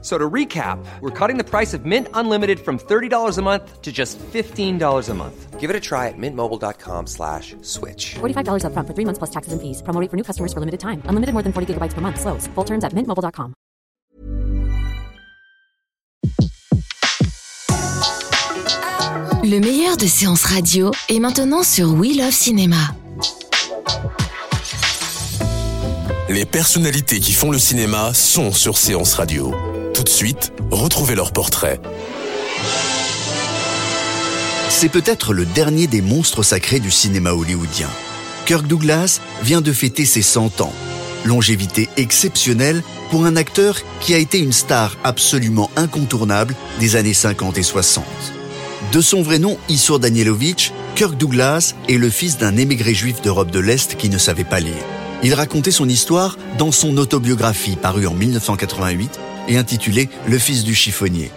So to recap, we're cutting the price of Mint Unlimited from $30 a month to just $15 a month. Give it a try at mintmobile.com slash switch. $45 upfront for three months plus taxes and fees. Promo rate for new customers for limited time. Unlimited more than 40 gigabytes per month. Slows. Full terms at mintmobile.com. Le meilleur de séances radio est maintenant sur We Love Cinéma. Les personnalités qui font le cinéma sont sur Séance Radio. Tout de suite, retrouvez leur portrait. C'est peut-être le dernier des monstres sacrés du cinéma hollywoodien. Kirk Douglas vient de fêter ses 100 ans. Longévité exceptionnelle pour un acteur qui a été une star absolument incontournable des années 50 et 60. De son vrai nom, Isur Danielovitch, Kirk Douglas est le fils d'un émigré juif d'Europe de l'Est qui ne savait pas lire. Il racontait son histoire dans son autobiographie parue en 1988 et intitulée Le fils du chiffonnier.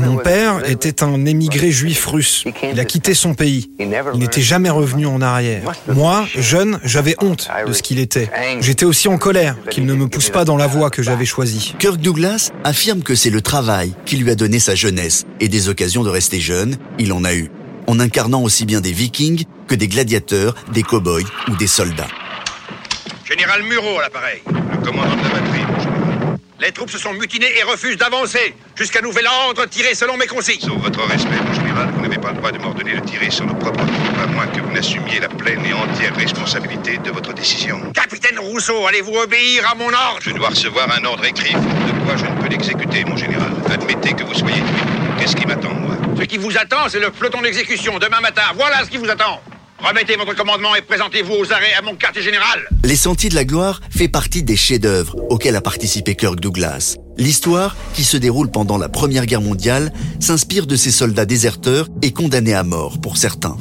Mon père était un émigré juif russe. Il a quitté son pays. Il n'était jamais revenu en arrière. Moi, jeune, j'avais honte de ce qu'il était. J'étais aussi en colère qu'il ne me pousse pas dans la voie que j'avais choisie. Kirk Douglas affirme que c'est le travail qui lui a donné sa jeunesse et des occasions de rester jeune, il en a eu, en incarnant aussi bien des vikings que des gladiateurs, des cow-boys ou des soldats. Général Muro à l'appareil, le commandant de la batterie. Les troupes se sont mutinées et refusent d'avancer. Jusqu'à nouvel ordre, tirez selon mes consignes. Sauf votre respect, mon général, vous n'avez pas le droit de m'ordonner de tirer sur nos propres troupes, à moins que vous n'assumiez la pleine et entière responsabilité de votre décision. Capitaine Rousseau, allez-vous obéir à mon ordre? Je dois recevoir un ordre écrit, de quoi je ne peux l'exécuter, mon général. Admettez que vous soyez tué. Qu'est-ce qui m'attend, moi? Ce qui vous attend, c'est le peloton d'exécution demain matin. Voilà ce qui vous attend. Remettez votre commandement et présentez-vous aux arrêts à mon quartier général. Les Sentiers de la Gloire fait partie des chefs-d'œuvre auxquels a participé Kirk Douglas. L'histoire, qui se déroule pendant la Première Guerre mondiale, s'inspire de ces soldats déserteurs et condamnés à mort pour certains.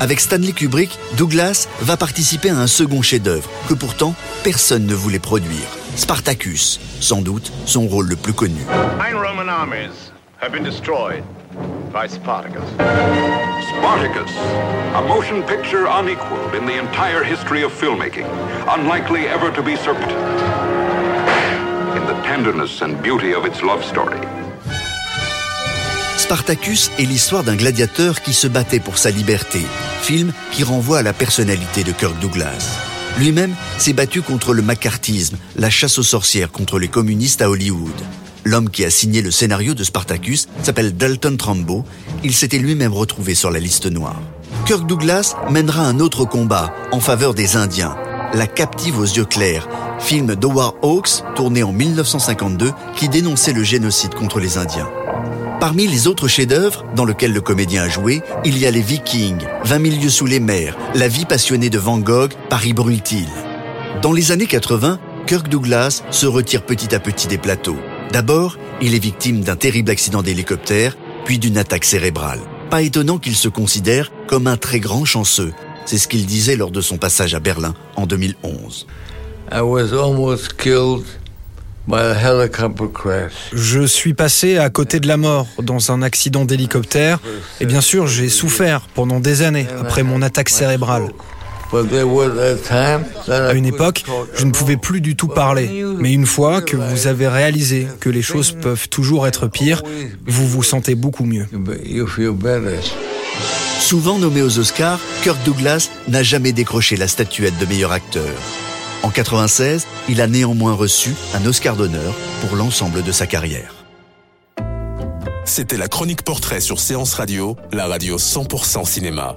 Avec Stanley Kubrick, Douglas va participer à un second chef-d'œuvre que pourtant personne ne voulait produire. Spartacus, sans doute son rôle le plus connu. Nine Roman armies have been destroyed by Spartacus. Spartacus, a motion picture unequaled in the entire history of filmmaking, unlikely ever to be surpassed in the tenderness and beauty of its love story. Spartacus est l'histoire d'un gladiateur qui se battait pour sa liberté, film qui renvoie à la personnalité de Kirk Douglas. Lui-même s'est battu contre le macartisme, la chasse aux sorcières contre les communistes à Hollywood. L'homme qui a signé le scénario de Spartacus s'appelle Dalton Trumbo. Il s'était lui-même retrouvé sur la liste noire. Kirk Douglas mènera un autre combat en faveur des Indiens, La captive aux yeux clairs, film d'Howard Hawks tourné en 1952 qui dénonçait le génocide contre les Indiens. Parmi les autres chefs-d'œuvre dans lesquels le comédien a joué, il y a Les Vikings, 20 000 lieues sous les mers, La vie passionnée de Van Gogh, Paris brûle-t-il? Dans les années 80, Kirk Douglas se retire petit à petit des plateaux. D'abord, il est victime d'un terrible accident d'hélicoptère, puis d'une attaque cérébrale. Pas étonnant qu'il se considère comme un très grand chanceux. C'est ce qu'il disait lors de son passage à Berlin en 2011. I was almost killed by a helicopter crash. Je suis passé à côté de la mort dans un accident d'hélicoptère et bien sûr j'ai souffert pendant des années après mon attaque cérébrale. À une époque, je ne pouvais plus du tout parler. Mais une fois que vous avez réalisé que les choses peuvent toujours être pires, vous vous sentez beaucoup mieux. Souvent nommé aux Oscars, Kirk Douglas n'a jamais décroché la statuette de meilleur acteur. En 96, il a néanmoins reçu un Oscar d'honneur pour l'ensemble de sa carrière. C'était la chronique portrait sur Séance Radio, la radio 100% cinéma.